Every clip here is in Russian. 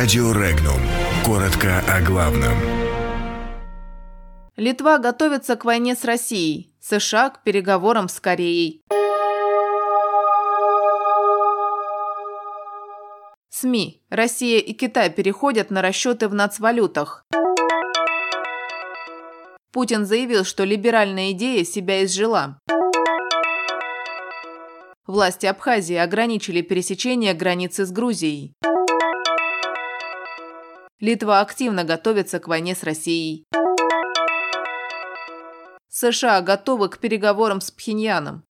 Радио Регнум. Коротко о главном. Литва готовится к войне с Россией. США к переговорам с Кореей. СМИ. Россия и Китай переходят на расчеты в нацвалютах. Путин заявил, что либеральная идея себя изжила. Власти Абхазии ограничили пересечение границы с Грузией. Литва активно готовится к войне с Россией. США готовы к переговорам с Пхеньяном.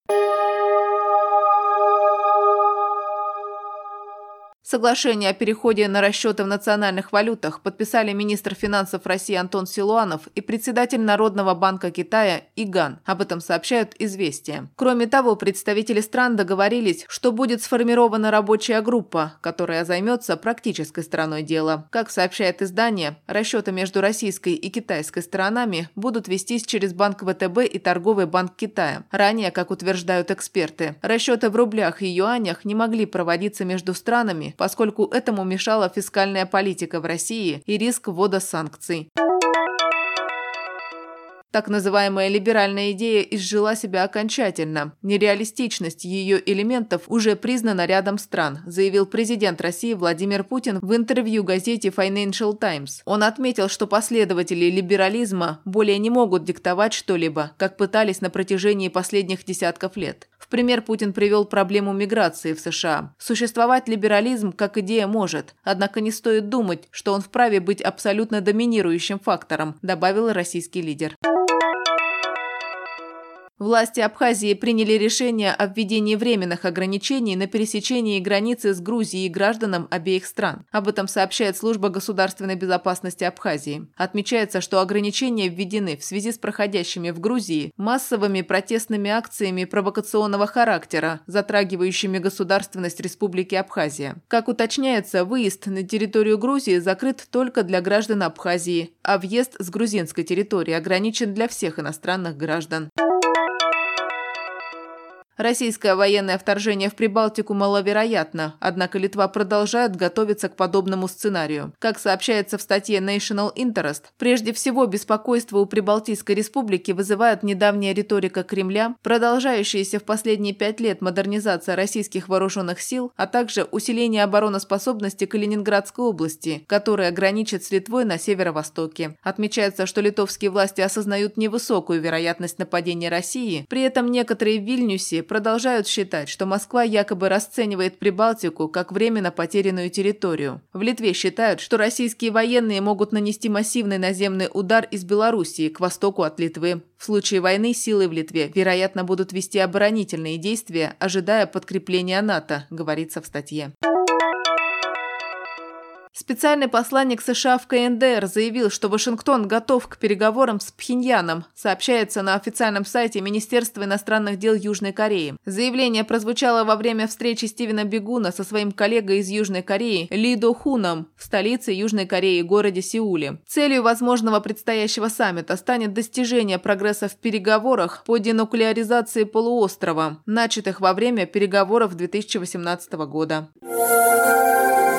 Соглашение о переходе на расчеты в национальных валютах подписали министр финансов России Антон Силуанов и председатель Народного банка Китая Иган. Об этом сообщают «Известия». Кроме того, представители стран договорились, что будет сформирована рабочая группа, которая займется практической стороной дела. Как сообщает издание, расчеты между российской и китайской сторонами будут вестись через Банк ВТБ и Торговый банк Китая. Ранее, как утверждают эксперты, расчеты в рублях и юанях не могли проводиться между странами, поскольку этому мешала фискальная политика в России и риск ввода санкций. Так называемая либеральная идея изжила себя окончательно. Нереалистичность ее элементов уже признана рядом стран, заявил президент России Владимир Путин в интервью газете Financial Times. Он отметил, что последователи либерализма более не могут диктовать что-либо, как пытались на протяжении последних десятков лет. Пример Путин привел проблему миграции в США. Существовать либерализм как идея может, однако не стоит думать, что он вправе быть абсолютно доминирующим фактором, добавил российский лидер. Власти Абхазии приняли решение о введении временных ограничений на пересечении границы с Грузией гражданам обеих стран. Об этом сообщает служба государственной безопасности Абхазии. Отмечается, что ограничения введены в связи с проходящими в Грузии массовыми протестными акциями провокационного характера, затрагивающими государственность Республики Абхазия. Как уточняется, выезд на территорию Грузии закрыт только для граждан Абхазии, а въезд с грузинской территории ограничен для всех иностранных граждан. Российское военное вторжение в Прибалтику маловероятно, однако Литва продолжает готовиться к подобному сценарию. Как сообщается в статье National Interest, прежде всего беспокойство у Прибалтийской республики вызывает недавняя риторика Кремля, продолжающаяся в последние пять лет модернизация российских вооруженных сил, а также усиление обороноспособности Калининградской области, которая граничит с Литвой на северо-востоке. Отмечается, что литовские власти осознают невысокую вероятность нападения России, при этом некоторые в Вильнюсе продолжают считать, что Москва якобы расценивает Прибалтику как временно потерянную территорию. В Литве считают, что российские военные могут нанести массивный наземный удар из Белоруссии к востоку от Литвы. В случае войны силы в Литве, вероятно, будут вести оборонительные действия, ожидая подкрепления НАТО, говорится в статье. Специальный посланник США в КНДР заявил, что Вашингтон готов к переговорам с Пхеньяном, сообщается на официальном сайте Министерства иностранных дел Южной Кореи. Заявление прозвучало во время встречи Стивена Бегуна со своим коллегой из Южной Кореи Ли До Хуном в столице Южной Кореи, городе Сеуле. Целью возможного предстоящего саммита станет достижение прогресса в переговорах по денуклеаризации полуострова, начатых во время переговоров 2018 года.